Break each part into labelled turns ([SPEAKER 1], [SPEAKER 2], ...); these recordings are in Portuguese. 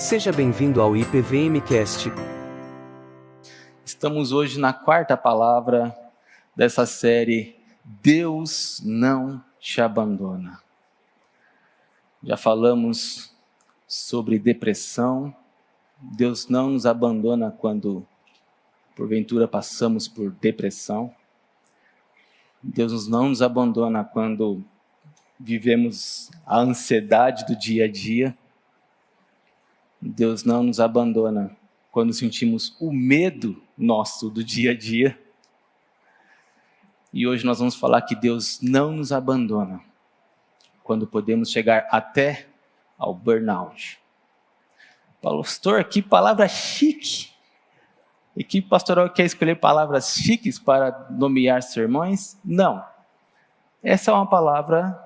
[SPEAKER 1] Seja bem-vindo ao IPVMcast.
[SPEAKER 2] Estamos hoje na quarta palavra dessa série Deus não te abandona. Já falamos sobre depressão. Deus não nos abandona quando porventura passamos por depressão. Deus não nos abandona quando vivemos a ansiedade do dia a dia. Deus não nos abandona quando sentimos o medo nosso do dia a dia. E hoje nós vamos falar que Deus não nos abandona quando podemos chegar até ao burnout. Pastor, que palavra chique! Equipe pastoral quer escolher palavras chiques para nomear sermões? Não. Essa é uma palavra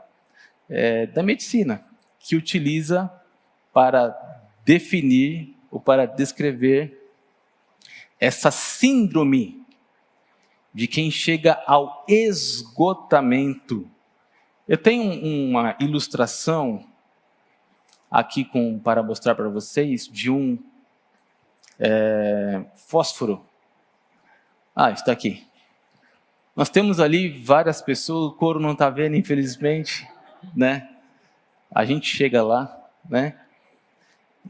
[SPEAKER 2] é, da medicina que utiliza para definir ou para descrever essa síndrome de quem chega ao esgotamento. Eu tenho uma ilustração aqui com, para mostrar para vocês de um é, fósforo. Ah, está aqui. Nós temos ali várias pessoas, o couro não está vendo, infelizmente, né? A gente chega lá, né?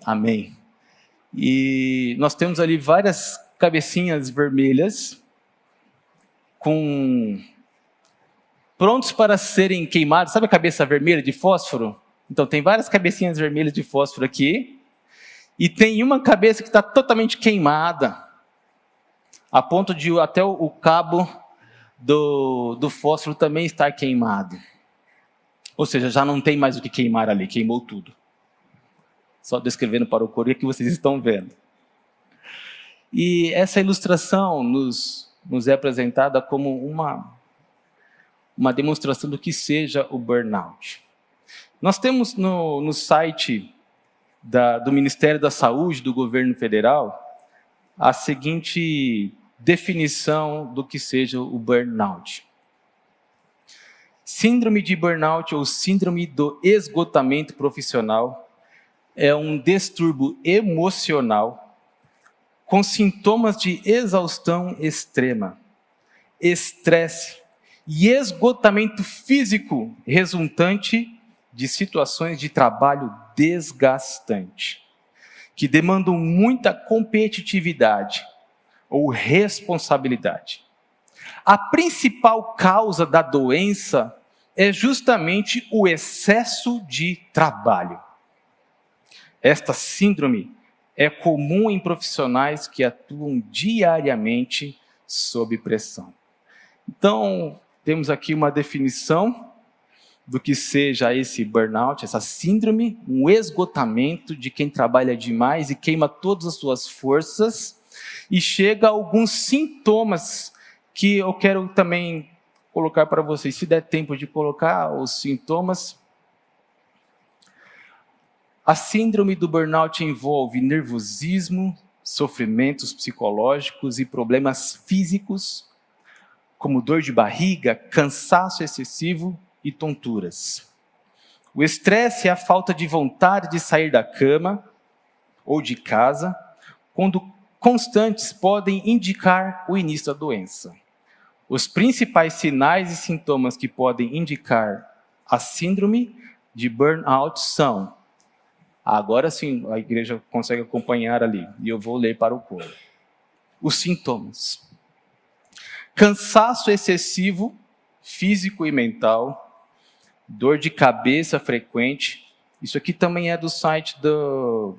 [SPEAKER 2] Amém. E nós temos ali várias cabecinhas vermelhas com prontos para serem queimados. Sabe a cabeça vermelha de fósforo? Então tem várias cabecinhas vermelhas de fósforo aqui. E tem uma cabeça que está totalmente queimada, a ponto de até o, cabo do, do fósforo também estar queimado. Ou seja, já não tem mais o que queimar ali, queimou tudo só descrevendo para o coro que vocês estão vendo. E essa ilustração nos, nos é apresentada como uma, uma demonstração do que seja o burnout. Nós temos no, no site da, do Ministério da Saúde do governo federal a seguinte definição do que seja o burnout. Síndrome de burnout ou síndrome do esgotamento profissional é um distúrbio emocional com sintomas de exaustão extrema, estresse e esgotamento físico resultante de situações de trabalho desgastante, que demandam muita competitividade ou responsabilidade. A principal causa da doença é justamente o excesso de trabalho. Esta síndrome é comum em profissionais que atuam diariamente sob pressão. Então, temos aqui uma definição do que seja esse burnout, essa síndrome, um esgotamento de quem trabalha demais e queima todas as suas forças, e chega a alguns sintomas que eu quero também colocar para vocês. Se der tempo de colocar os sintomas, a síndrome do burnout envolve nervosismo, sofrimentos psicológicos e problemas físicos, como dor de barriga, cansaço excessivo e tonturas. O estresse é a falta de vontade de sair da cama ou de casa, quando constantes podem indicar o início da doença. Os principais sinais e sintomas que podem indicar a síndrome de burnout são Agora sim a igreja consegue acompanhar ali, e eu vou ler para o coro. Os sintomas: cansaço excessivo, físico e mental, dor de cabeça frequente. Isso aqui também é do site do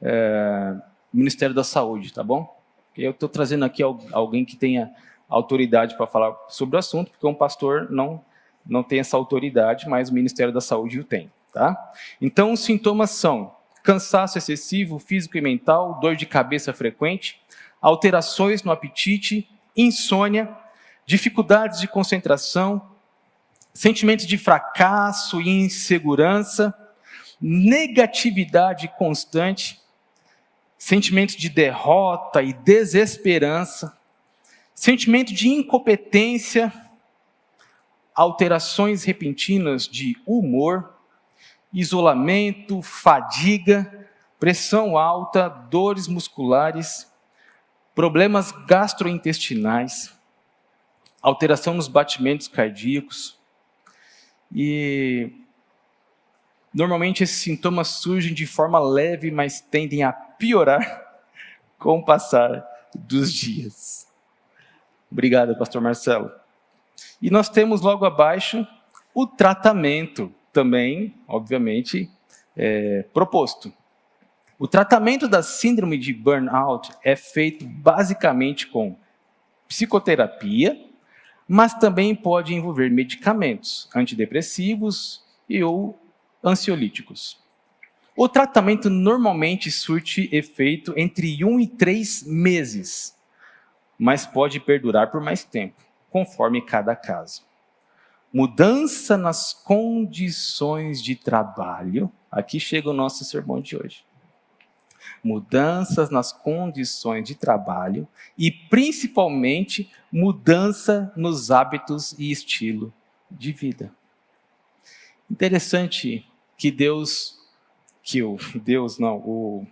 [SPEAKER 2] é, Ministério da Saúde, tá bom? Eu estou trazendo aqui alguém que tenha autoridade para falar sobre o assunto, porque um pastor não, não tem essa autoridade, mas o Ministério da Saúde o tem. Tá? Então, os sintomas são cansaço excessivo, físico e mental, dor de cabeça frequente, alterações no apetite, insônia, dificuldades de concentração, sentimentos de fracasso e insegurança, negatividade constante, sentimentos de derrota e desesperança, sentimento de incompetência, alterações repentinas de humor, isolamento, fadiga, pressão alta, dores musculares, problemas gastrointestinais, alteração nos batimentos cardíacos. E normalmente esses sintomas surgem de forma leve, mas tendem a piorar com o passar dos dias. Obrigado, pastor Marcelo. E nós temos logo abaixo o tratamento, também, obviamente, é, proposto. O tratamento da síndrome de burnout é feito basicamente com psicoterapia, mas também pode envolver medicamentos antidepressivos e ou ansiolíticos. O tratamento normalmente surte efeito entre um e três meses, mas pode perdurar por mais tempo, conforme cada caso. Mudança nas condições de trabalho. Aqui chega o nosso sermão de hoje mudanças nas condições de trabalho e, principalmente, mudança nos hábitos e estilo de vida. Interessante que Deus, que o Deus não, o,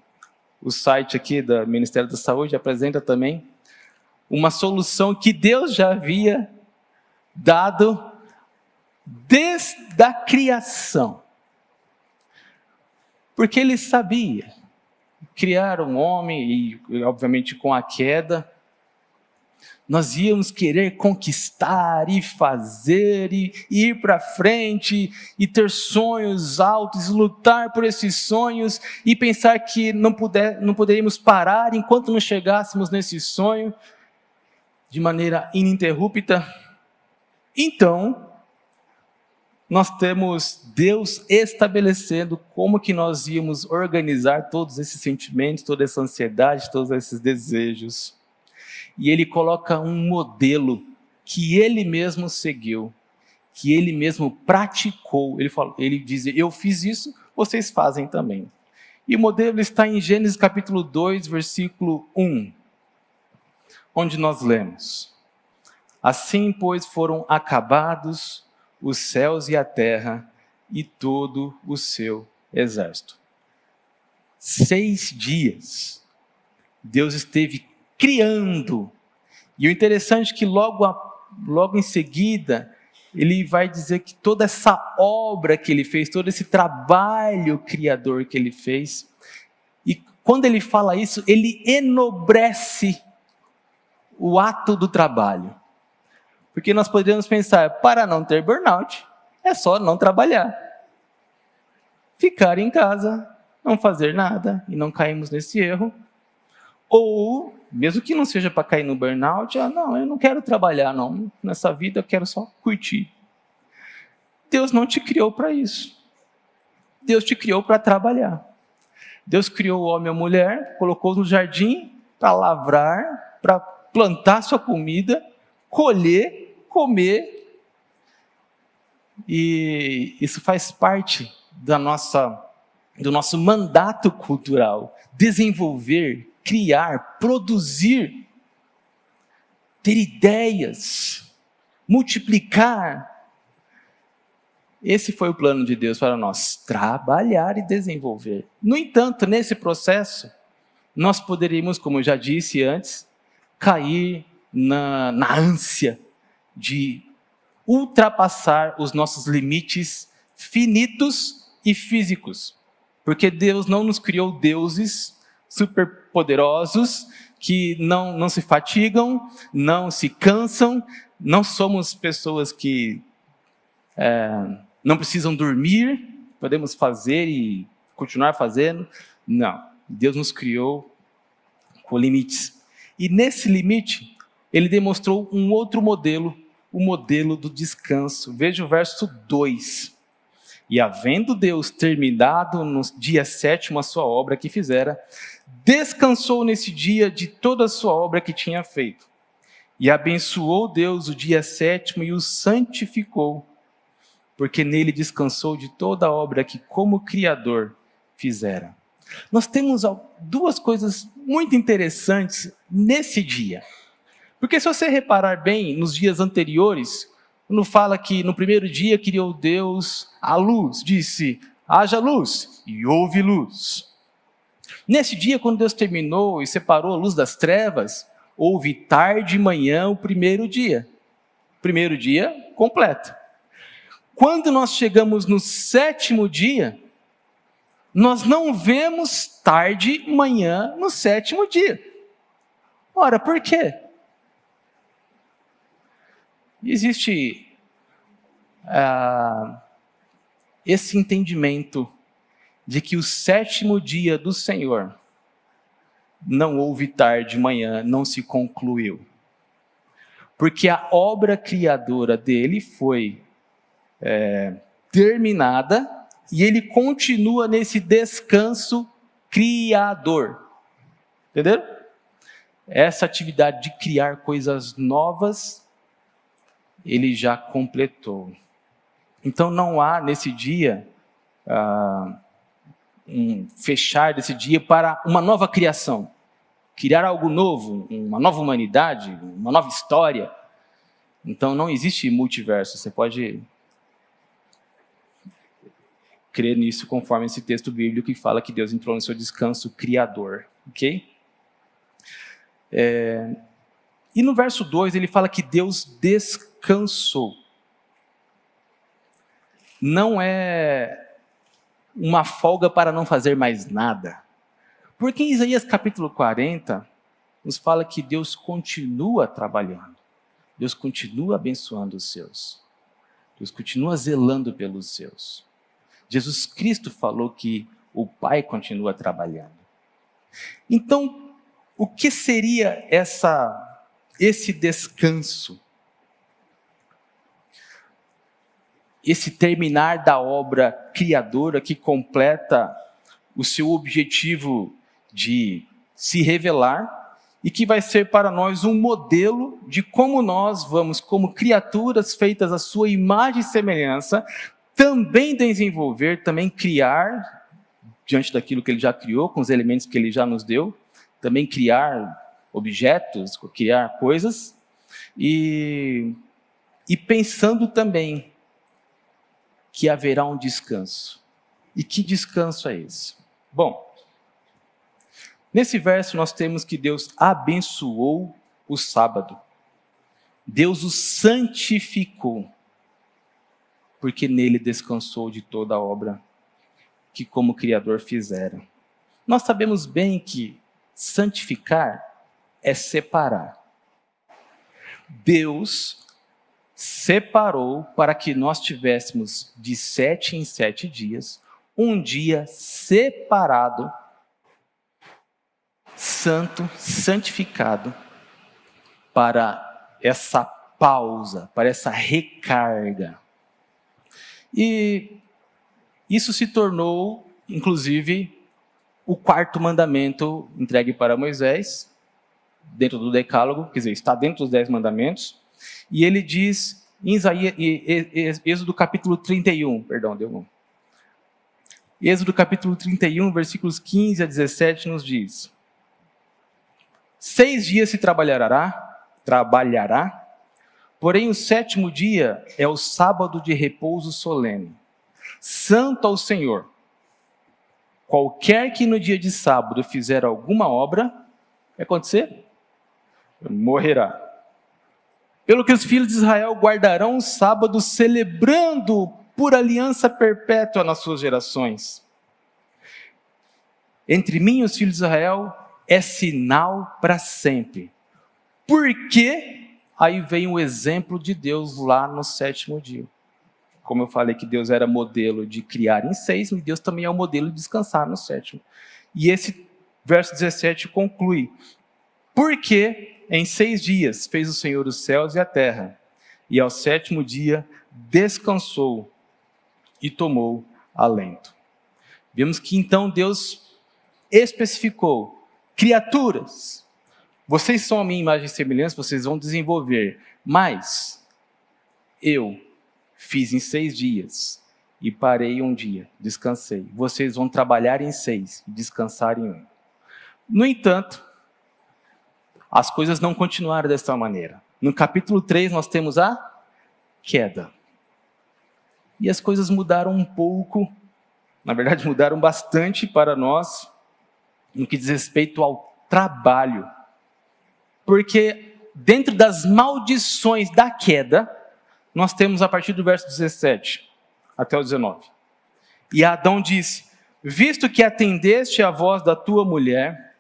[SPEAKER 2] o site aqui do Ministério da Saúde apresenta também uma solução que Deus já havia dado desde a criação. Porque ele sabia criar um homem, e obviamente com a queda, nós íamos querer conquistar e fazer e, ir para frente e ter sonhos altos, lutar por esses sonhos e pensar que não, puder, não poderíamos parar enquanto não chegássemos nesse sonho de maneira ininterrupta. Então, nós temos Deus estabelecendo como que nós íamos organizar todos esses sentimentos, toda essa ansiedade, todos esses desejos. E ele coloca um modelo que ele mesmo seguiu, que ele mesmo praticou. Ele, fala, ele diz: Eu fiz isso, vocês fazem também. E o modelo está em Gênesis capítulo 2, versículo 1, onde nós lemos: Assim, pois, foram acabados os céus e a terra e todo o seu exército. Seis dias, Deus esteve criando. E o interessante é que logo, a, logo em seguida, ele vai dizer que toda essa obra que ele fez, todo esse trabalho criador que ele fez, e quando ele fala isso, ele enobrece o ato do trabalho. Porque nós poderíamos pensar, para não ter burnout, é só não trabalhar. Ficar em casa, não fazer nada, e não caímos nesse erro. Ou, mesmo que não seja para cair no burnout, ah, não, eu não quero trabalhar, não. Nessa vida eu quero só curtir. Deus não te criou para isso. Deus te criou para trabalhar. Deus criou o homem e a mulher, colocou no jardim para lavrar, para plantar sua comida, colher comer. E isso faz parte da nossa, do nosso mandato cultural. Desenvolver, criar, produzir, ter ideias, multiplicar. Esse foi o plano de Deus para nós: trabalhar e desenvolver. No entanto, nesse processo, nós poderíamos, como eu já disse antes, cair na, na ânsia de ultrapassar os nossos limites finitos e físicos. Porque Deus não nos criou deuses superpoderosos que não, não se fatigam, não se cansam, não somos pessoas que é, não precisam dormir, podemos fazer e continuar fazendo. Não, Deus nos criou com limites. E nesse limite, ele demonstrou um outro modelo o modelo do descanso. Veja o verso 2. E havendo Deus terminado no dia sétimo a sua obra que fizera, descansou nesse dia de toda a sua obra que tinha feito. E abençoou Deus o dia sétimo e o santificou, porque nele descansou de toda a obra que, como Criador, fizera. Nós temos duas coisas muito interessantes nesse dia. Porque se você reparar bem nos dias anteriores, quando fala que no primeiro dia criou Deus a luz, disse: haja luz, e houve luz. Nesse dia, quando Deus terminou e separou a luz das trevas, houve tarde e manhã o primeiro dia. Primeiro dia completo. Quando nós chegamos no sétimo dia, nós não vemos tarde manhã no sétimo dia. Ora, por quê? Existe ah, esse entendimento de que o sétimo dia do Senhor não houve tarde, manhã, não se concluiu. Porque a obra criadora dele foi é, terminada e ele continua nesse descanso criador. Entenderam? Essa atividade de criar coisas novas, ele já completou. Então não há nesse dia ah, um fechar desse dia para uma nova criação, criar algo novo, uma nova humanidade, uma nova história. Então não existe multiverso. Você pode crer nisso conforme esse texto bíblico que fala que Deus entrou no seu descanso criador, ok? É, e no verso 2 ele fala que Deus descansou. Não é uma folga para não fazer mais nada. Porque em Isaías capítulo 40, nos fala que Deus continua trabalhando, Deus continua abençoando os seus, Deus continua zelando pelos seus. Jesus Cristo falou que o Pai continua trabalhando. Então, o que seria essa esse descanso? esse terminar da obra criadora que completa o seu objetivo de se revelar e que vai ser para nós um modelo de como nós vamos, como criaturas feitas à sua imagem e semelhança, também desenvolver, também criar, diante daquilo que ele já criou, com os elementos que ele já nos deu, também criar objetos, criar coisas, e, e pensando também que haverá um descanso. E que descanso é esse? Bom, nesse verso nós temos que Deus abençoou o sábado. Deus o santificou, porque nele descansou de toda a obra que, como Criador, fizera. Nós sabemos bem que santificar é separar. Deus separou para que nós tivéssemos de sete em sete dias um dia separado, santo, santificado, para essa pausa, para essa recarga. E isso se tornou, inclusive, o quarto mandamento entregue para Moisés, dentro do Decálogo, quer dizer, está dentro dos dez mandamentos, e ele diz em Isaías, Êxodo capítulo 31, perdão, deu um. Êxodo capítulo 31, versículos 15 a 17 nos diz: Seis dias se trabalhará, trabalhará, porém o sétimo dia é o sábado de repouso solene, santo ao Senhor. Qualquer que no dia de sábado fizer alguma obra, vai acontecer? Morrerá. Pelo que os filhos de Israel guardarão o sábado, celebrando por aliança perpétua nas suas gerações. Entre mim e os filhos de Israel é sinal para sempre. Porque aí vem o exemplo de Deus lá no sétimo dia. Como eu falei que Deus era modelo de criar em seis, Deus também é o modelo de descansar no sétimo. E esse verso 17 conclui: Porque em seis dias fez o Senhor os céus e a terra, e ao sétimo dia descansou e tomou alento. Vemos que então Deus especificou: criaturas, vocês são a minha imagem e semelhança, vocês vão desenvolver, mas eu fiz em seis dias e parei um dia, descansei. Vocês vão trabalhar em seis e descansar em um. No entanto, as coisas não continuaram dessa maneira. No capítulo 3, nós temos a queda. E as coisas mudaram um pouco, na verdade, mudaram bastante para nós, no que diz respeito ao trabalho. Porque dentro das maldições da queda, nós temos a partir do verso 17 até o 19. E Adão disse: Visto que atendeste à voz da tua mulher,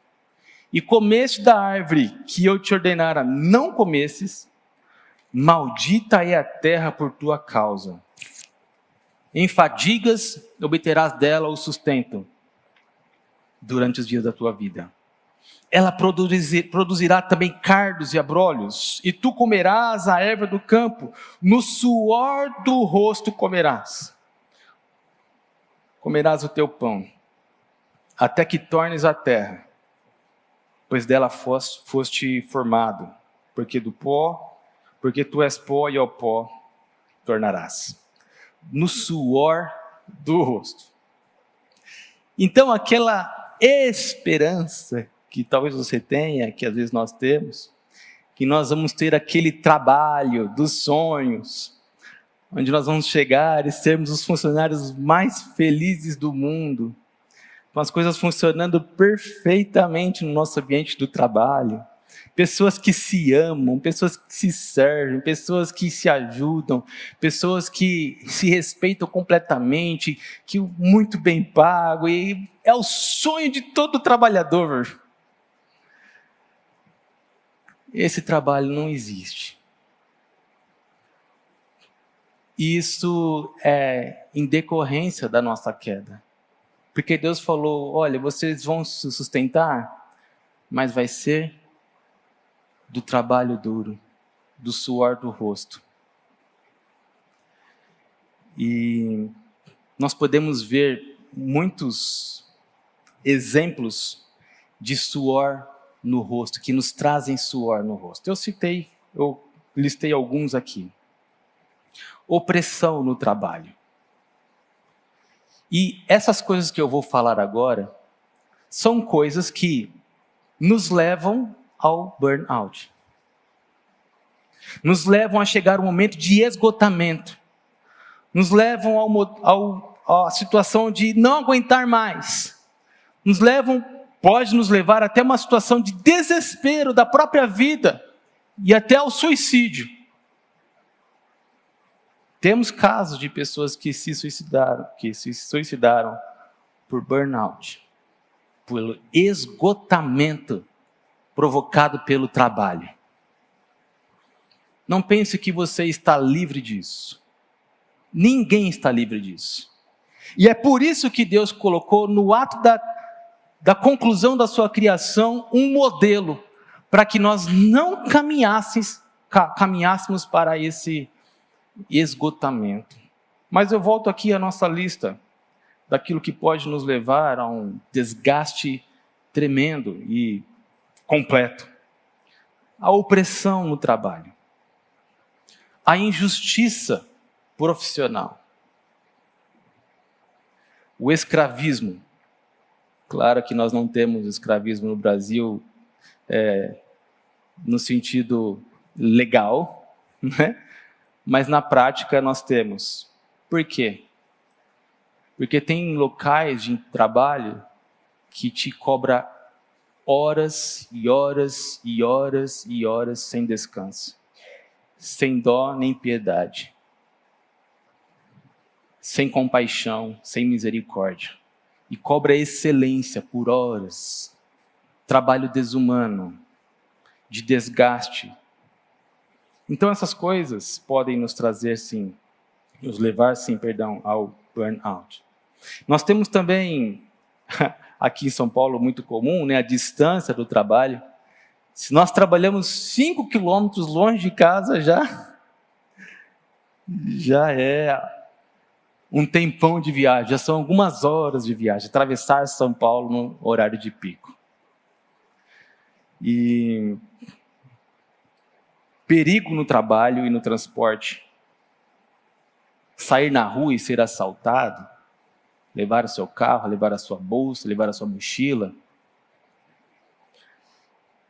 [SPEAKER 2] e comeste da árvore que eu te ordenara não comesses, maldita é a terra por tua causa. Em fadigas obterás dela o sustento durante os dias da tua vida. Ela produzirá também cardos e abrolhos, e tu comerás a erva do campo, no suor do rosto comerás. Comerás o teu pão, até que tornes a terra, pois dela foste formado, porque do pó, porque tu és pó e ao pó tornarás no suor do rosto. Então, aquela esperança que talvez você tenha, que às vezes nós temos, que nós vamos ter aquele trabalho dos sonhos, onde nós vamos chegar e sermos os funcionários mais felizes do mundo, com as coisas funcionando perfeitamente no nosso ambiente do trabalho pessoas que se amam, pessoas que se servem, pessoas que se ajudam, pessoas que se respeitam completamente, que muito bem pago, e é o sonho de todo trabalhador. Esse trabalho não existe. Isso é em decorrência da nossa queda. Porque Deus falou: olha, vocês vão se sustentar, mas vai ser do trabalho duro, do suor do rosto. E nós podemos ver muitos exemplos de suor no rosto, que nos trazem suor no rosto. Eu citei, eu listei alguns aqui. Opressão no trabalho. E essas coisas que eu vou falar agora são coisas que nos levam ao burnout. Nos levam a chegar ao momento de esgotamento. Nos levam ao, à situação de não aguentar mais. Nos levam, pode nos levar até uma situação de desespero da própria vida e até ao suicídio. Temos casos de pessoas que se suicidaram, que se suicidaram por burnout, pelo esgotamento provocado pelo trabalho. Não pense que você está livre disso. Ninguém está livre disso. E é por isso que Deus colocou no ato da, da conclusão da sua criação um modelo para que nós não caminhássemos, caminhássemos para esse esgotamento. Mas eu volto aqui à nossa lista daquilo que pode nos levar a um desgaste tremendo e completo. A opressão no trabalho. A injustiça profissional. O escravismo. Claro que nós não temos escravismo no Brasil é, no sentido legal, né? Mas na prática nós temos. Por quê? Porque tem locais de trabalho que te cobra horas e horas e horas e horas sem descanso, sem dó nem piedade, sem compaixão, sem misericórdia, e cobra excelência por horas, trabalho desumano, de desgaste. Então essas coisas podem nos trazer sim, nos levar sim, perdão, ao burnout. Nós temos também aqui em São Paulo muito comum, né, a distância do trabalho. Se nós trabalhamos 5 quilômetros longe de casa, já, já é um tempão de viagem, já são algumas horas de viagem, atravessar São Paulo no horário de pico. E perigo no trabalho e no transporte. Sair na rua e ser assaltado, levar o seu carro, levar a sua bolsa, levar a sua mochila,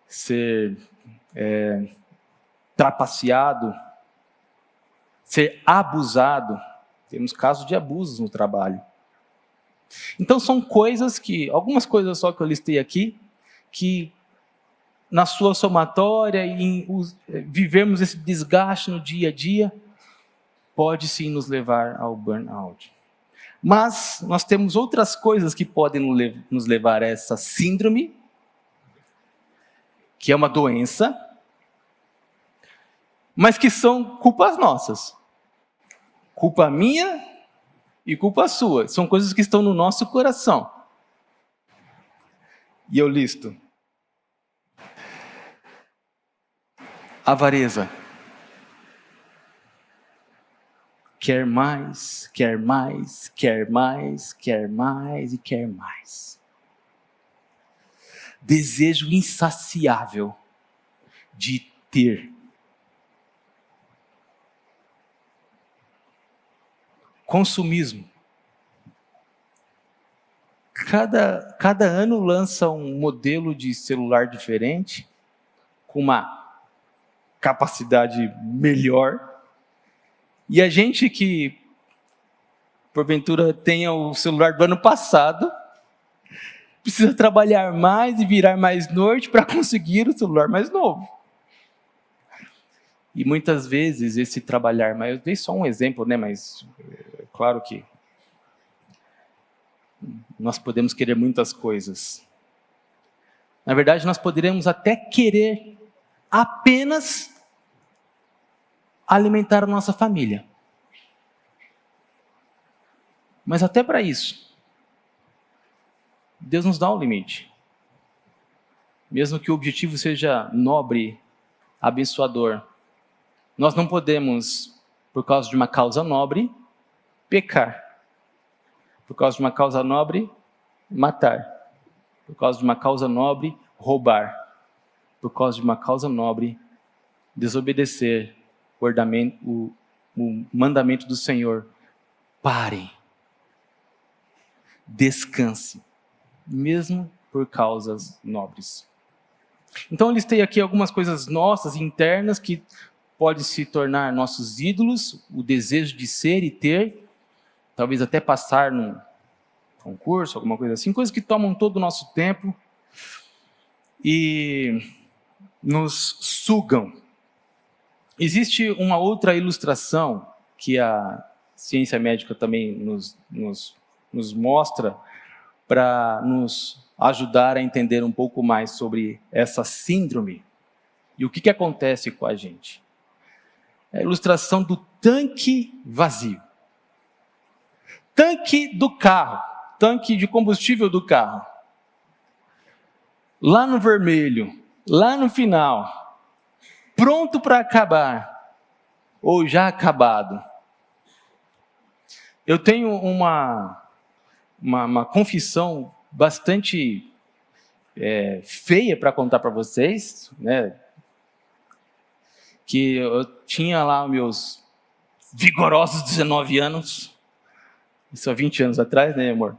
[SPEAKER 2] ser é, trapaceado, ser abusado. Temos casos de abusos no trabalho. Então são coisas que, algumas coisas só que eu listei aqui, que na sua somatória, em vivermos esse desgaste no dia a dia, pode sim nos levar ao burnout. Mas nós temos outras coisas que podem nos levar a essa síndrome, que é uma doença, mas que são culpas nossas. Culpa minha e culpa sua. São coisas que estão no nosso coração. E eu listo. Avareza. Quer mais, quer mais, quer mais, quer mais e quer mais. Desejo insaciável de ter. Consumismo. Cada, cada ano lança um modelo de celular diferente, com uma capacidade melhor e a gente que, porventura, tenha o celular do ano passado, precisa trabalhar mais e virar mais noite para conseguir o celular mais novo. E muitas vezes esse trabalhar mais, eu dei só um exemplo, né, mas é claro que nós podemos querer muitas coisas. Na verdade, nós poderíamos até querer apenas alimentar a nossa família. Mas até para isso, Deus nos dá um limite. Mesmo que o objetivo seja nobre, abençoador, nós não podemos, por causa de uma causa nobre, pecar. Por causa de uma causa nobre, matar. Por causa de uma causa nobre, roubar. Por causa de uma causa nobre, desobedecer o, o mandamento do Senhor. Parem. Descanse. Mesmo por causas nobres. Então, eu listei aqui algumas coisas nossas, internas, que podem se tornar nossos ídolos, o desejo de ser e ter, talvez até passar num concurso, alguma coisa assim, coisas que tomam todo o nosso tempo e nos sugam Existe uma outra ilustração que a ciência médica também nos, nos, nos mostra para nos ajudar a entender um pouco mais sobre essa síndrome e o que, que acontece com a gente. É a ilustração do tanque vazio. Tanque do carro, tanque de combustível do carro. Lá no vermelho, lá no final, pronto para acabar, ou já acabado. Eu tenho uma, uma, uma confissão bastante é, feia para contar para vocês, né? Que eu tinha lá meus vigorosos 19 anos, isso há 20 anos atrás, né, amor?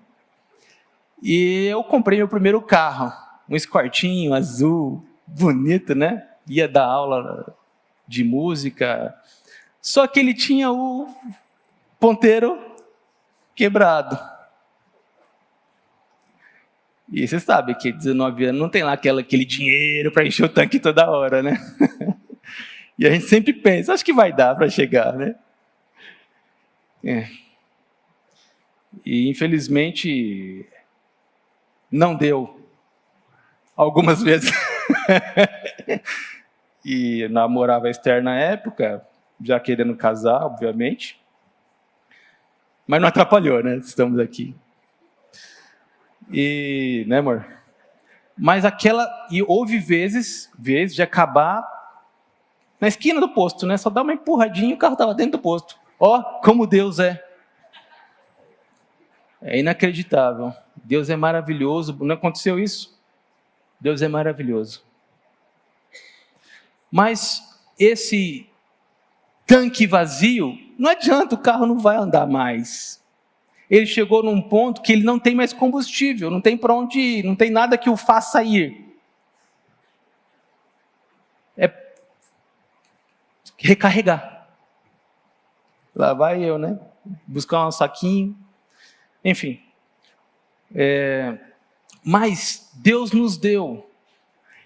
[SPEAKER 2] E eu comprei meu primeiro carro, um escortinho azul, bonito, né? Ia dar aula de música, só que ele tinha o ponteiro quebrado. E você sabe que 19 anos não tem lá aquela, aquele dinheiro para encher o tanque toda hora, né? e a gente sempre pensa, acho que vai dar para chegar, né? É. E infelizmente não deu. Algumas vezes. e namorava a Esther na época, já querendo casar, obviamente. Mas não atrapalhou, né? Estamos aqui. E, né, amor? Mas aquela. E houve vezes, vezes de acabar na esquina do posto, né? Só dá uma empurradinha e o carro estava dentro do posto. Ó, oh, como Deus é. É inacreditável. Deus é maravilhoso. Não aconteceu isso? Deus é maravilhoso. Mas esse tanque vazio, não adianta, o carro não vai andar mais. Ele chegou num ponto que ele não tem mais combustível, não tem para onde ir, não tem nada que o faça ir. É recarregar. Lá vai eu, né? Buscar um saquinho. Enfim, É, mas Deus nos deu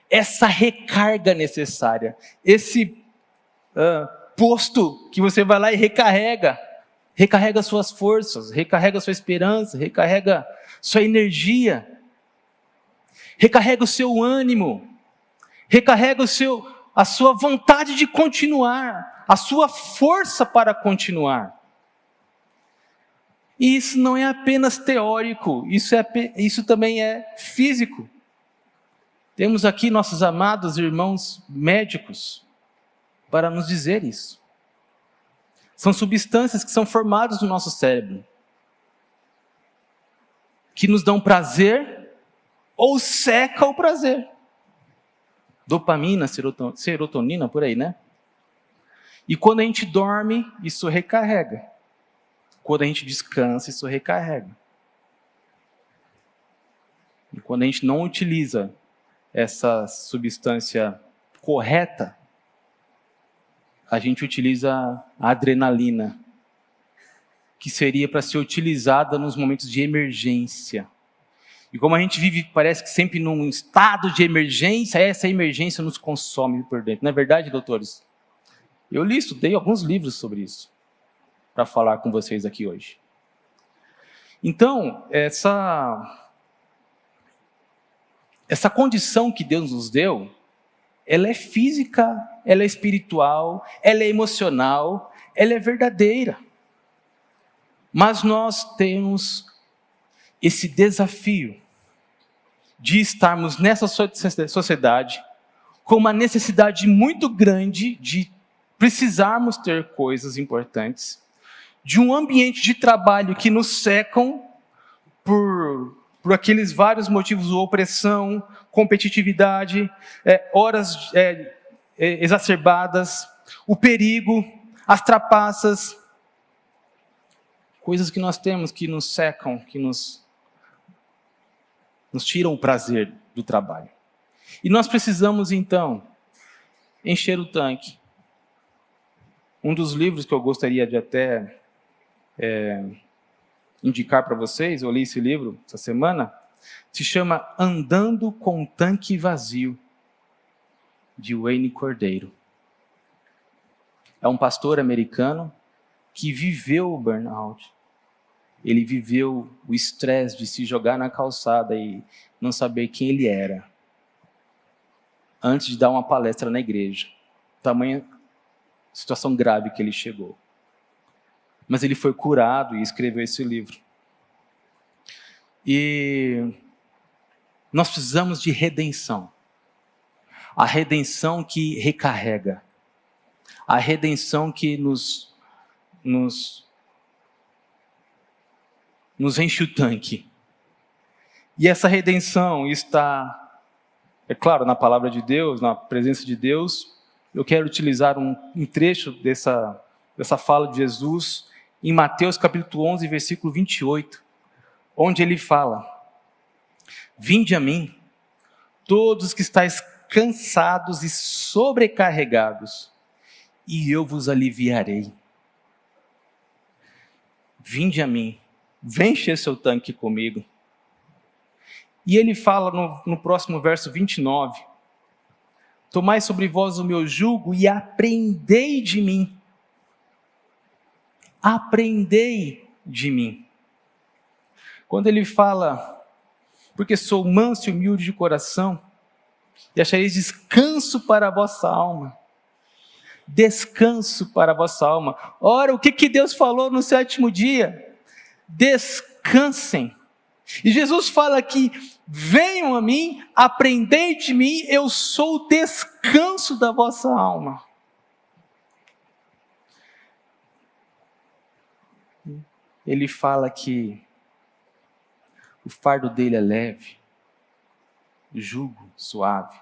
[SPEAKER 2] essa recarga necessária, esse uh, posto que você vai lá e recarrega, recarrega suas forças, recarrega sua esperança, recarrega sua energia, recarrega o seu ânimo, recarrega o seu, a sua vontade de continuar, a sua força para continuar. E isso não é apenas teórico, isso, é, isso também é físico. Temos aqui nossos amados irmãos médicos para nos dizer isso. São substâncias que são formadas no nosso cérebro, que nos dão prazer ou seca o prazer. Dopamina, serotonina, por aí, né? E quando a gente dorme, isso recarrega. Quando a gente descansa, isso recarrega. E quando a gente não utiliza essa substância correta, a gente utiliza a adrenalina, que seria para ser utilizada nos momentos de emergência. E como a gente vive, parece que sempre num estado de emergência, essa emergência nos consome por dentro. Não é verdade, doutores? Eu li, estudei alguns livros sobre isso para falar com vocês aqui hoje. Então, essa essa condição que Deus nos deu, ela é física, ela é espiritual, ela é emocional, ela é verdadeira. Mas nós temos esse desafio de estarmos nessa sociedade com uma necessidade muito grande de precisarmos ter coisas importantes de um ambiente de trabalho que nos secam por, por aqueles vários motivos, opressão, competitividade, é, horas é, é, exacerbadas, o perigo, as trapaças, coisas que nós temos que nos secam, que nos, nos tiram o prazer do trabalho. E nós precisamos então encher o tanque. Um dos livros que eu gostaria de até é, indicar para vocês, eu li esse livro essa semana, se chama Andando com Tanque Vazio, de Wayne Cordeiro. É um pastor americano que viveu o burnout. Ele viveu o estresse de se jogar na calçada e não saber quem ele era. Antes de dar uma palestra na igreja. Tamanha situação grave que ele chegou mas ele foi curado e escreveu esse livro. E nós precisamos de redenção. A redenção que recarrega. A redenção que nos, nos, nos enche o tanque. E essa redenção está, é claro, na palavra de Deus, na presença de Deus. Eu quero utilizar um, um trecho dessa, dessa fala de Jesus em Mateus capítulo 11, versículo 28, onde ele fala: Vinde a mim, todos que estáis cansados e sobrecarregados, e eu vos aliviarei. Vinde a mim, vem encher seu tanque comigo. E ele fala no, no próximo verso 29, Tomai sobre vós o meu jugo e aprendei de mim aprendei de mim. Quando ele fala, porque sou manso e humilde de coração, e achareis descanso para a vossa alma. Descanso para a vossa alma. Ora, o que, que Deus falou no sétimo dia? Descansem. E Jesus fala aqui: venham a mim, aprendei de mim, eu sou o descanso da vossa alma. Ele fala que o fardo dele é leve, o jugo suave.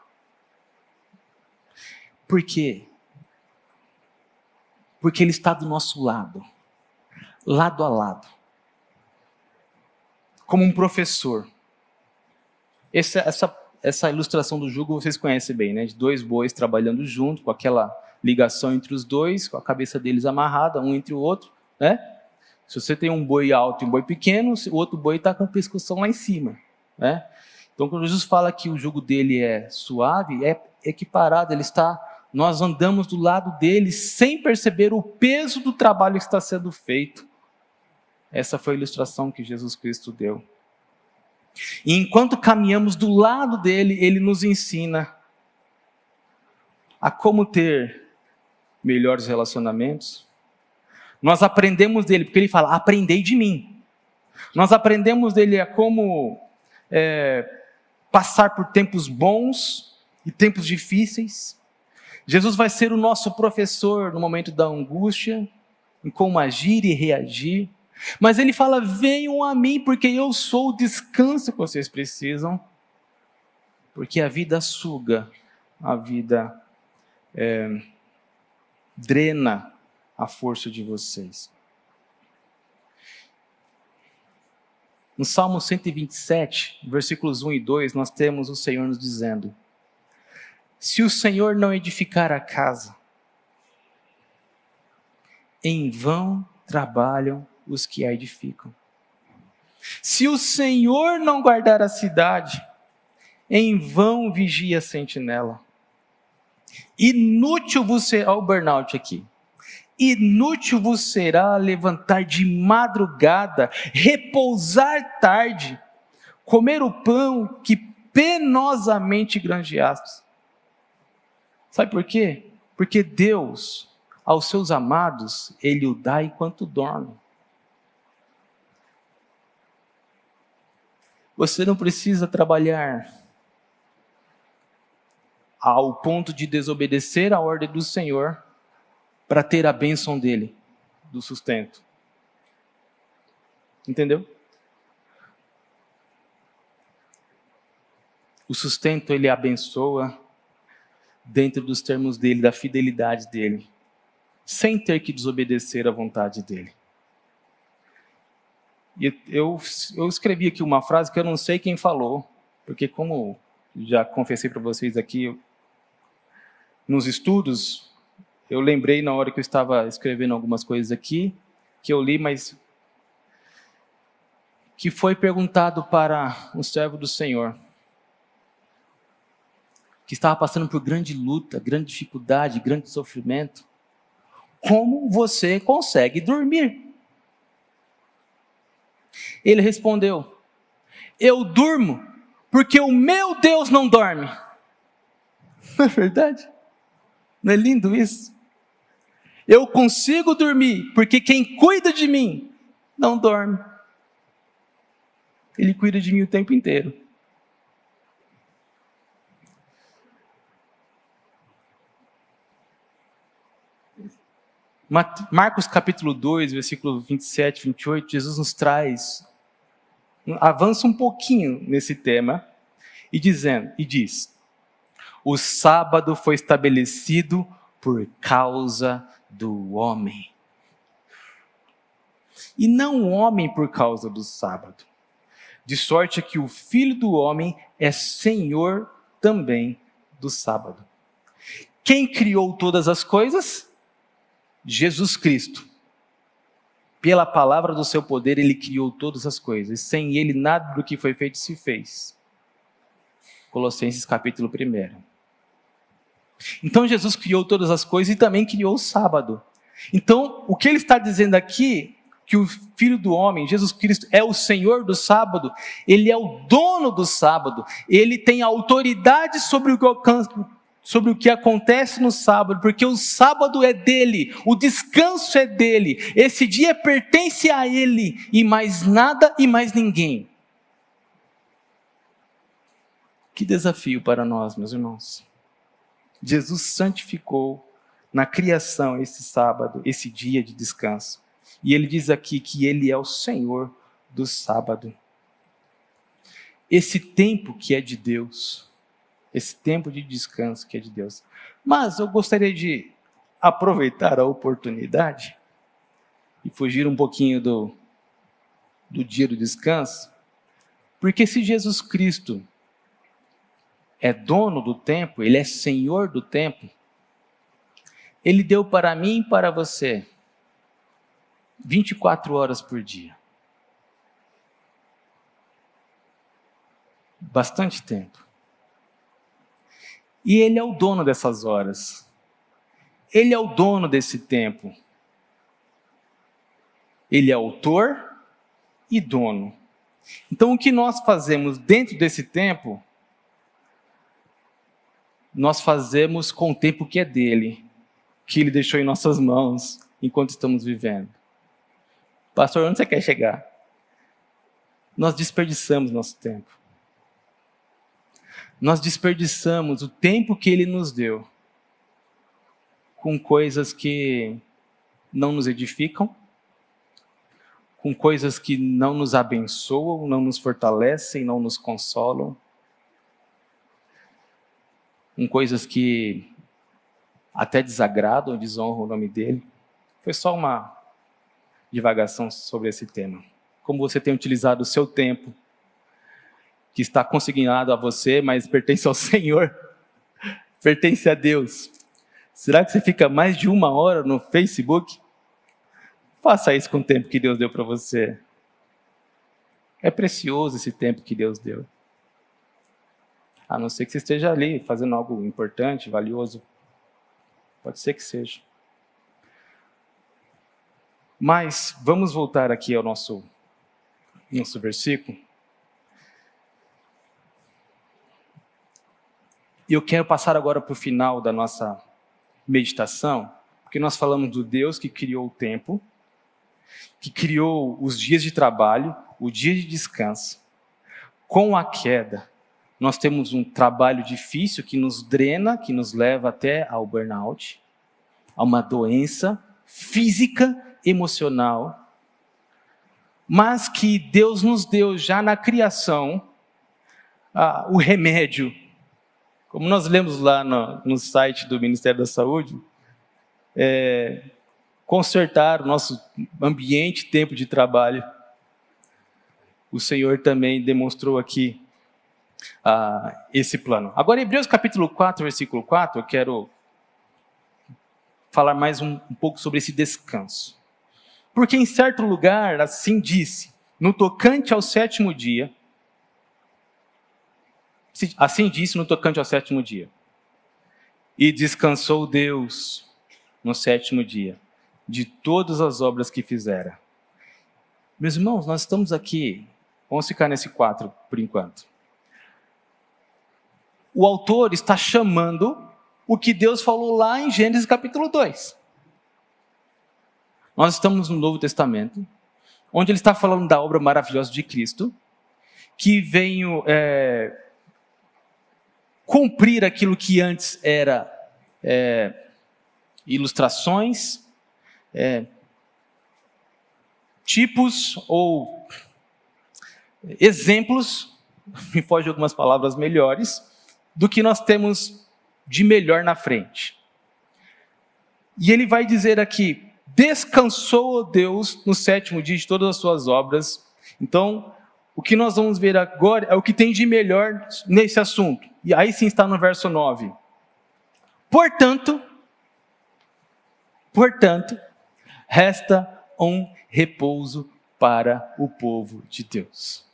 [SPEAKER 2] Por quê? Porque ele está do nosso lado, lado a lado, como um professor. Essa, essa, essa ilustração do jugo vocês conhecem bem, né? De dois bois trabalhando junto, com aquela ligação entre os dois, com a cabeça deles amarrada, um entre o outro, né? Se você tem um boi alto e um boi pequeno, o outro boi está com a pescoço lá em cima. Né? Então, quando Jesus fala que o jugo dele é suave, é equiparado, ele está. Nós andamos do lado dele sem perceber o peso do trabalho que está sendo feito. Essa foi a ilustração que Jesus Cristo deu. E enquanto caminhamos do lado dele, ele nos ensina a como ter melhores relacionamentos. Nós aprendemos dele, porque ele fala: aprendei de mim. Nós aprendemos dele a como é, passar por tempos bons e tempos difíceis. Jesus vai ser o nosso professor no momento da angústia, em como agir e reagir. Mas ele fala: venham a mim, porque eu sou o descanso que vocês precisam. Porque a vida suga, a vida é, drena a força de vocês. No Salmo 127, versículos 1 e 2, nós temos o Senhor nos dizendo: Se o Senhor não edificar a casa, em vão trabalham os que a edificam. Se o Senhor não guardar a cidade, em vão vigia a sentinela. Inútil vos será o burnout aqui. Inútil vos será levantar de madrugada, repousar tarde, comer o pão que penosamente granjeaste. Sabe por quê? Porque Deus, aos seus amados, Ele o dá enquanto dorme. Você não precisa trabalhar ao ponto de desobedecer a ordem do Senhor para ter a bênção dele, do sustento. Entendeu? O sustento ele abençoa dentro dos termos dele, da fidelidade dele, sem ter que desobedecer à vontade dele. E eu, eu escrevi aqui uma frase que eu não sei quem falou, porque como já confessei para vocês aqui, nos estudos, eu lembrei na hora que eu estava escrevendo algumas coisas aqui, que eu li, mas que foi perguntado para um servo do Senhor, que estava passando por grande luta, grande dificuldade, grande sofrimento, como você consegue dormir? Ele respondeu: Eu durmo porque o meu Deus não dorme. Não é verdade? Não é lindo isso? Eu consigo dormir porque quem cuida de mim não dorme. Ele cuida de mim o tempo inteiro. Marcos capítulo 2, versículo 27, 28, Jesus nos traz, avança um pouquinho nesse tema, e, dizendo, e diz: O sábado foi estabelecido por causa do homem. E não o homem por causa do sábado. De sorte que o filho do homem é senhor também do sábado. Quem criou todas as coisas? Jesus Cristo, pela palavra do seu poder, ele criou todas as coisas. Sem ele, nada do que foi feito se fez. Colossenses capítulo 1. Então, Jesus criou todas as coisas e também criou o sábado. Então, o que ele está dizendo aqui, que o Filho do Homem, Jesus Cristo, é o Senhor do sábado, ele é o dono do sábado, ele tem autoridade sobre o que sobre o que acontece no sábado, porque o sábado é dele, o descanso é dele, esse dia pertence a ele e mais nada e mais ninguém. Que desafio para nós, meus irmãos. Jesus santificou na criação esse sábado, esse dia de descanso. E ele diz aqui que ele é o Senhor do sábado. Esse tempo que é de Deus esse tempo de descanso que é de Deus. Mas eu gostaria de aproveitar a oportunidade e fugir um pouquinho do, do dia do descanso, porque se Jesus Cristo é dono do tempo, ele é senhor do tempo, ele deu para mim e para você 24 horas por dia. Bastante tempo. E Ele é o dono dessas horas. Ele é o dono desse tempo. Ele é autor e dono. Então, o que nós fazemos dentro desse tempo, nós fazemos com o tempo que é dele, que ele deixou em nossas mãos enquanto estamos vivendo. Pastor, onde você quer chegar? Nós desperdiçamos nosso tempo. Nós desperdiçamos o tempo que ele nos deu com coisas que não nos edificam, com coisas que não nos abençoam, não nos fortalecem, não nos consolam, com coisas que até desagradam, desonram o nome dele. Foi só uma divagação sobre esse tema. Como você tem utilizado o seu tempo, que está consignado a você, mas pertence ao Senhor, pertence a Deus. Será que você fica mais de uma hora no Facebook? Faça isso com o tempo que Deus deu para você. É precioso esse tempo que Deus deu. A não ser que você esteja ali fazendo algo importante, valioso. Pode ser que seja. Mas vamos voltar aqui ao nosso, nosso versículo. E eu quero passar agora para o final da nossa meditação, porque nós falamos do Deus que criou o tempo, que criou os dias de trabalho, o dia de descanso. Com a queda, nós temos um trabalho difícil que nos drena, que nos leva até ao burnout, a uma doença física, emocional, mas que Deus nos deu já na criação ah, o remédio. Como nós lemos lá no, no site do Ministério da Saúde, é, consertar o nosso ambiente, tempo de trabalho. O Senhor também demonstrou aqui ah, esse plano. Agora, Hebreus capítulo 4, versículo 4, eu quero falar mais um, um pouco sobre esse descanso. Porque em certo lugar, assim disse, no tocante ao sétimo dia, assim disse no tocante ao sétimo dia, e descansou Deus no sétimo dia de todas as obras que fizera. Meus irmãos, nós estamos aqui, vamos ficar nesse quatro por enquanto. O autor está chamando o que Deus falou lá em Gênesis capítulo 2. Nós estamos no Novo Testamento, onde ele está falando da obra maravilhosa de Cristo, que veio é, cumprir aquilo que antes era é, ilustrações, é, tipos ou exemplos, me foge algumas palavras melhores, do que nós temos de melhor na frente. E ele vai dizer aqui: descansou Deus no sétimo dia de todas as suas obras. Então, o que nós vamos ver agora é o que tem de melhor nesse assunto. E aí sim está no verso 9. Portanto, portanto, resta um repouso para o povo de Deus.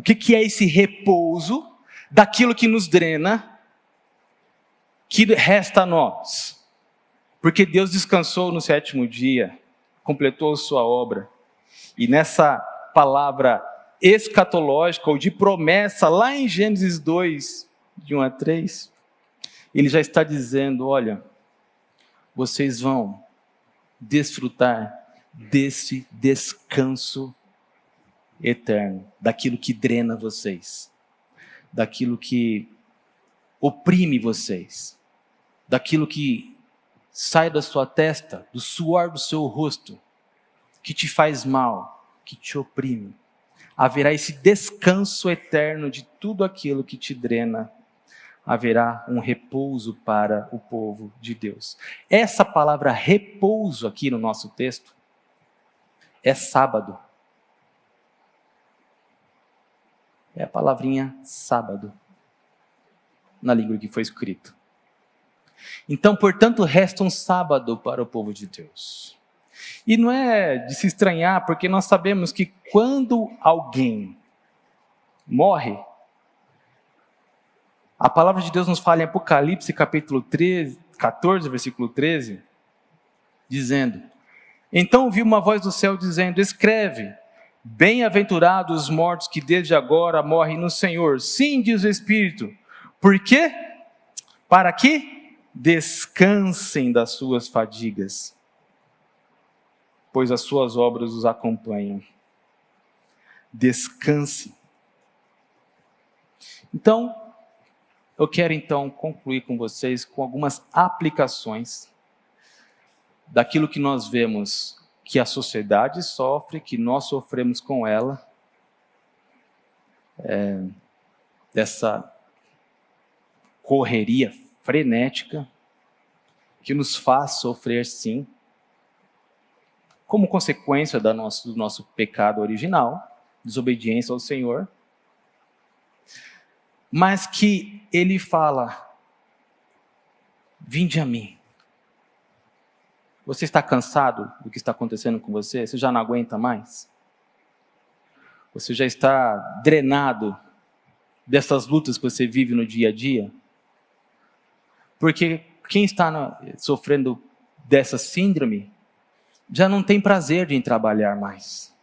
[SPEAKER 2] O que é esse repouso daquilo que nos drena, que resta a nós? Porque Deus descansou no sétimo dia, completou sua obra, e nessa palavra escatológica ou de promessa, lá em Gênesis 2, de 1 a 3, ele já está dizendo: olha, vocês vão desfrutar desse descanso eterno, daquilo que drena vocês, daquilo que oprime vocês, daquilo que sai da sua testa, do suor do seu rosto, que te faz mal, que te oprime. Haverá esse descanso eterno de tudo aquilo que te drena haverá um repouso para o povo de Deus. Essa palavra repouso aqui no nosso texto é sábado. É a palavrinha sábado na língua que foi escrito. Então, portanto, resta um sábado para o povo de Deus. E não é de se estranhar, porque nós sabemos que quando alguém morre, a palavra de Deus nos fala em Apocalipse capítulo 13, 14, versículo 13, dizendo: Então ouvi uma voz do céu dizendo: Escreve, bem-aventurados os mortos que desde agora morrem no Senhor. Sim, diz o Espírito. Por quê? Para que descansem das suas fadigas, pois as suas obras os acompanham. Descanse. Então, eu quero então concluir com vocês com algumas aplicações daquilo que nós vemos que a sociedade sofre, que nós sofremos com ela, é, dessa correria frenética que nos faz sofrer sim, como consequência nosso, do nosso pecado original, desobediência ao Senhor, mas que ele fala: Vinde a mim. Você está cansado do que está acontecendo com você? Você já não aguenta mais? Você já está drenado dessas lutas que você vive no dia a dia? Porque quem está sofrendo dessa síndrome já não tem prazer em trabalhar mais.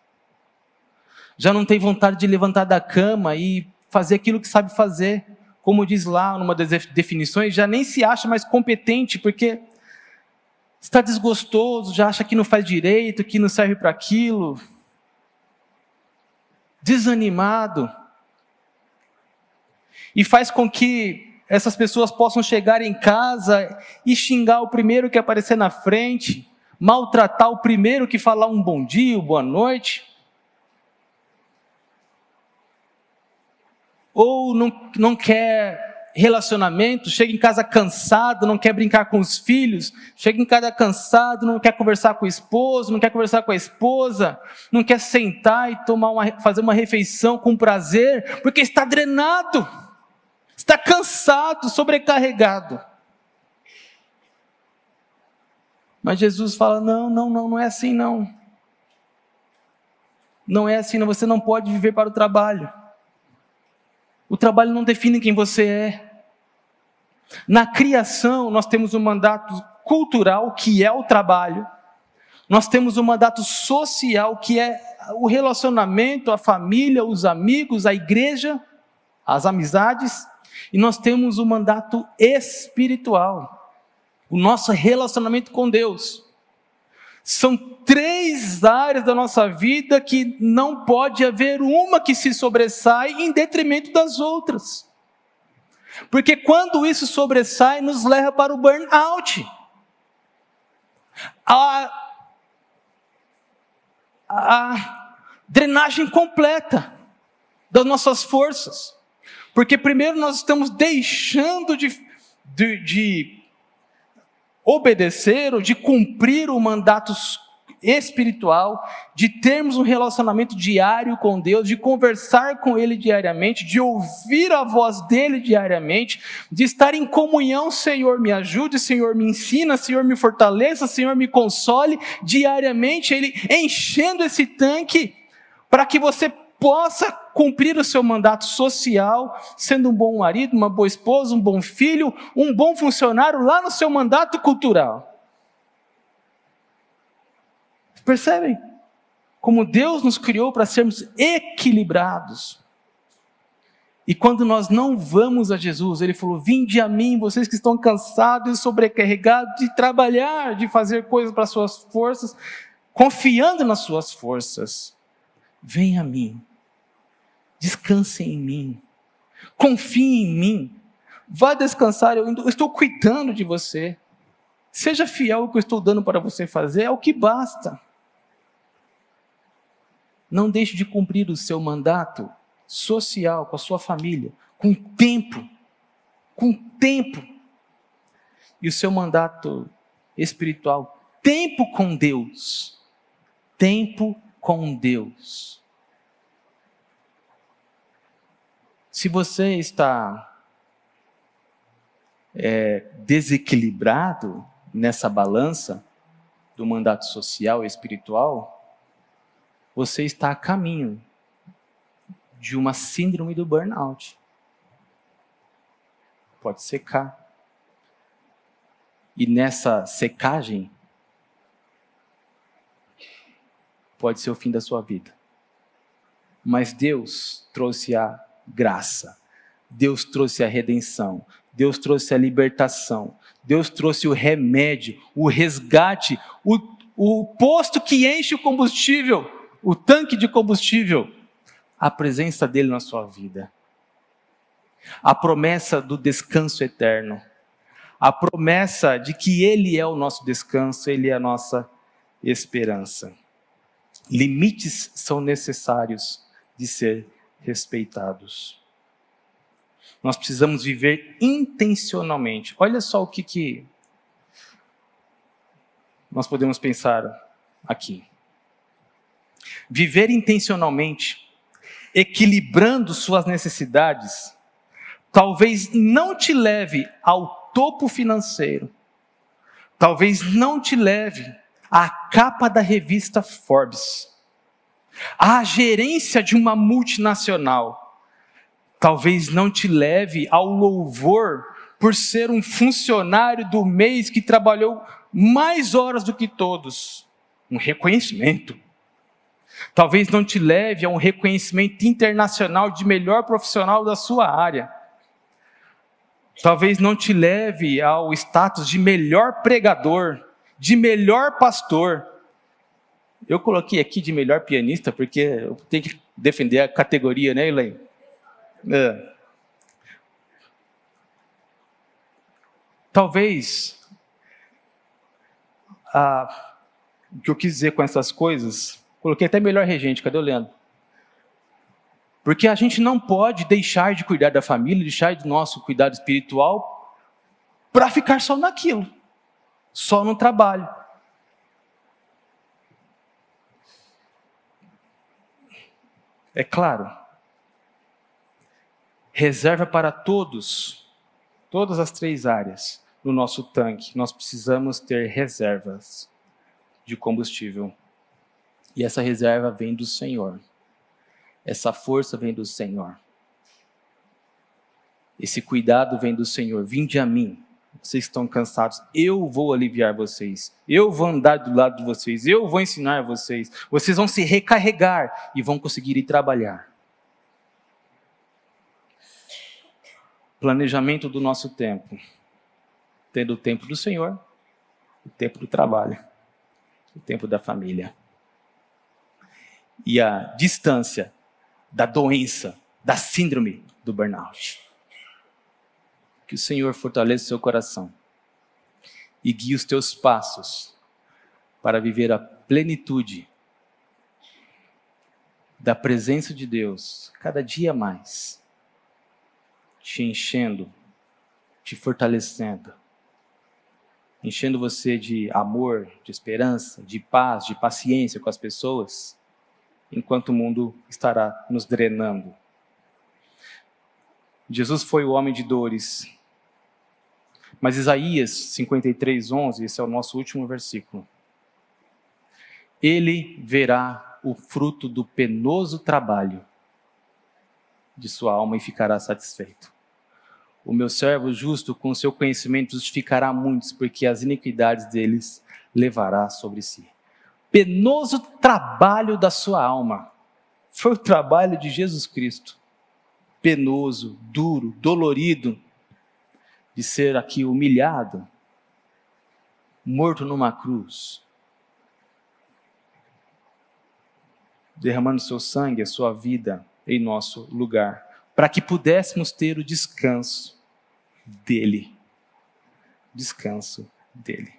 [SPEAKER 2] Já não tem vontade de levantar da cama e fazer aquilo que sabe fazer. Como diz lá numa das definições, já nem se acha mais competente, porque está desgostoso, já acha que não faz direito, que não serve para aquilo. Desanimado. E faz com que essas pessoas possam chegar em casa e xingar o primeiro que aparecer na frente, maltratar o primeiro que falar um bom dia, boa noite. ou não, não quer relacionamento, chega em casa cansado, não quer brincar com os filhos, chega em casa cansado, não quer conversar com o esposo, não quer conversar com a esposa, não quer sentar e tomar uma, fazer uma refeição com prazer, porque está drenado, está cansado, sobrecarregado. Mas Jesus fala: não, não, não, não é assim não. Não é assim, você não pode viver para o trabalho. O trabalho não define quem você é. Na criação, nós temos um mandato cultural, que é o trabalho. Nós temos um mandato social, que é o relacionamento, a família, os amigos, a igreja, as amizades. E nós temos um mandato espiritual, o nosso relacionamento com Deus. São três áreas da nossa vida que não pode haver uma que se sobressai em detrimento das outras. Porque quando isso sobressai, nos leva para o burnout. A, a drenagem completa das nossas forças. Porque primeiro nós estamos deixando de, de, de obedecer ou de cumprir o mandato espiritual, de termos um relacionamento diário com Deus, de conversar com Ele diariamente, de ouvir a voz dele diariamente, de estar em comunhão, Senhor, me ajude, Senhor, me ensina, Senhor, me fortaleça, Senhor, me console diariamente, Ele enchendo esse tanque para que você possa cumprir o seu mandato social, sendo um bom marido, uma boa esposa, um bom filho, um bom funcionário lá no seu mandato cultural. Percebem? Como Deus nos criou para sermos equilibrados. E quando nós não vamos a Jesus, Ele falou: Vinde a mim, vocês que estão cansados e sobrecarregados de trabalhar, de fazer coisas para suas forças, confiando nas suas forças. Venha a mim, Descanse em mim. Confie em mim. Vá descansar, eu estou cuidando de você. Seja fiel ao que eu estou dando para você fazer, é o que basta. Não deixe de cumprir o seu mandato social com a sua família, com tempo, com tempo. E o seu mandato espiritual, tempo com Deus. Tempo com Deus. Se você está é, desequilibrado nessa balança do mandato social e espiritual, você está a caminho de uma síndrome do burnout. Pode secar. E nessa secagem, pode ser o fim da sua vida. Mas Deus trouxe a graça, Deus trouxe a redenção, Deus trouxe a libertação, Deus trouxe o remédio, o resgate, o, o posto que enche o combustível, o tanque de combustível, a presença dele na sua vida. A promessa do descanso eterno. A promessa de que ele é o nosso descanso, ele é a nossa esperança. Limites são necessários de ser respeitados. Nós precisamos viver intencionalmente. Olha só o que, que nós podemos pensar aqui. Viver intencionalmente, equilibrando suas necessidades, talvez não te leve ao topo financeiro, talvez não te leve à capa da revista Forbes, à gerência de uma multinacional talvez não te leve ao louvor por ser um funcionário do mês que trabalhou mais horas do que todos. Um reconhecimento. Talvez não te leve a um reconhecimento internacional de melhor profissional da sua área. Talvez não te leve ao status de melhor pregador, de melhor pastor. Eu coloquei aqui de melhor pianista porque eu tenho que defender a categoria, né, Elaine? É. Talvez ah, o que eu quis dizer com essas coisas, coloquei até melhor regente, cadê o Leandro? Porque a gente não pode deixar de cuidar da família, deixar do nosso cuidado espiritual para ficar só naquilo, só no trabalho. É claro, reserva para todos, todas as três áreas no nosso tanque. Nós precisamos ter reservas de combustível. E essa reserva vem do Senhor. Essa força vem do Senhor. Esse cuidado vem do Senhor. Vinde a mim, vocês estão cansados, eu vou aliviar vocês, eu vou andar do lado de vocês, eu vou ensinar vocês, vocês vão se recarregar e vão conseguir ir trabalhar. planejamento do nosso tempo, tendo o tempo do Senhor, o tempo do trabalho, o tempo da família. E a distância da doença, da síndrome do burnout. Que o Senhor fortaleça o seu coração e guie os teus passos para viver a plenitude da presença de Deus cada dia mais te enchendo, te fortalecendo, enchendo você de amor, de esperança, de paz, de paciência com as pessoas, enquanto o mundo estará nos drenando. Jesus foi o homem de dores. Mas Isaías 53, 11, esse é o nosso último versículo. Ele verá o fruto do penoso trabalho de sua alma e ficará satisfeito. O meu servo justo, com seu conhecimento, justificará muitos, porque as iniquidades deles levará sobre si. Penoso trabalho da sua alma. Foi o trabalho de Jesus Cristo. Penoso, duro, dolorido, de ser aqui humilhado, morto numa cruz, derramando seu sangue, a sua vida em nosso lugar, para que pudéssemos ter o descanso dele. Descanso dele.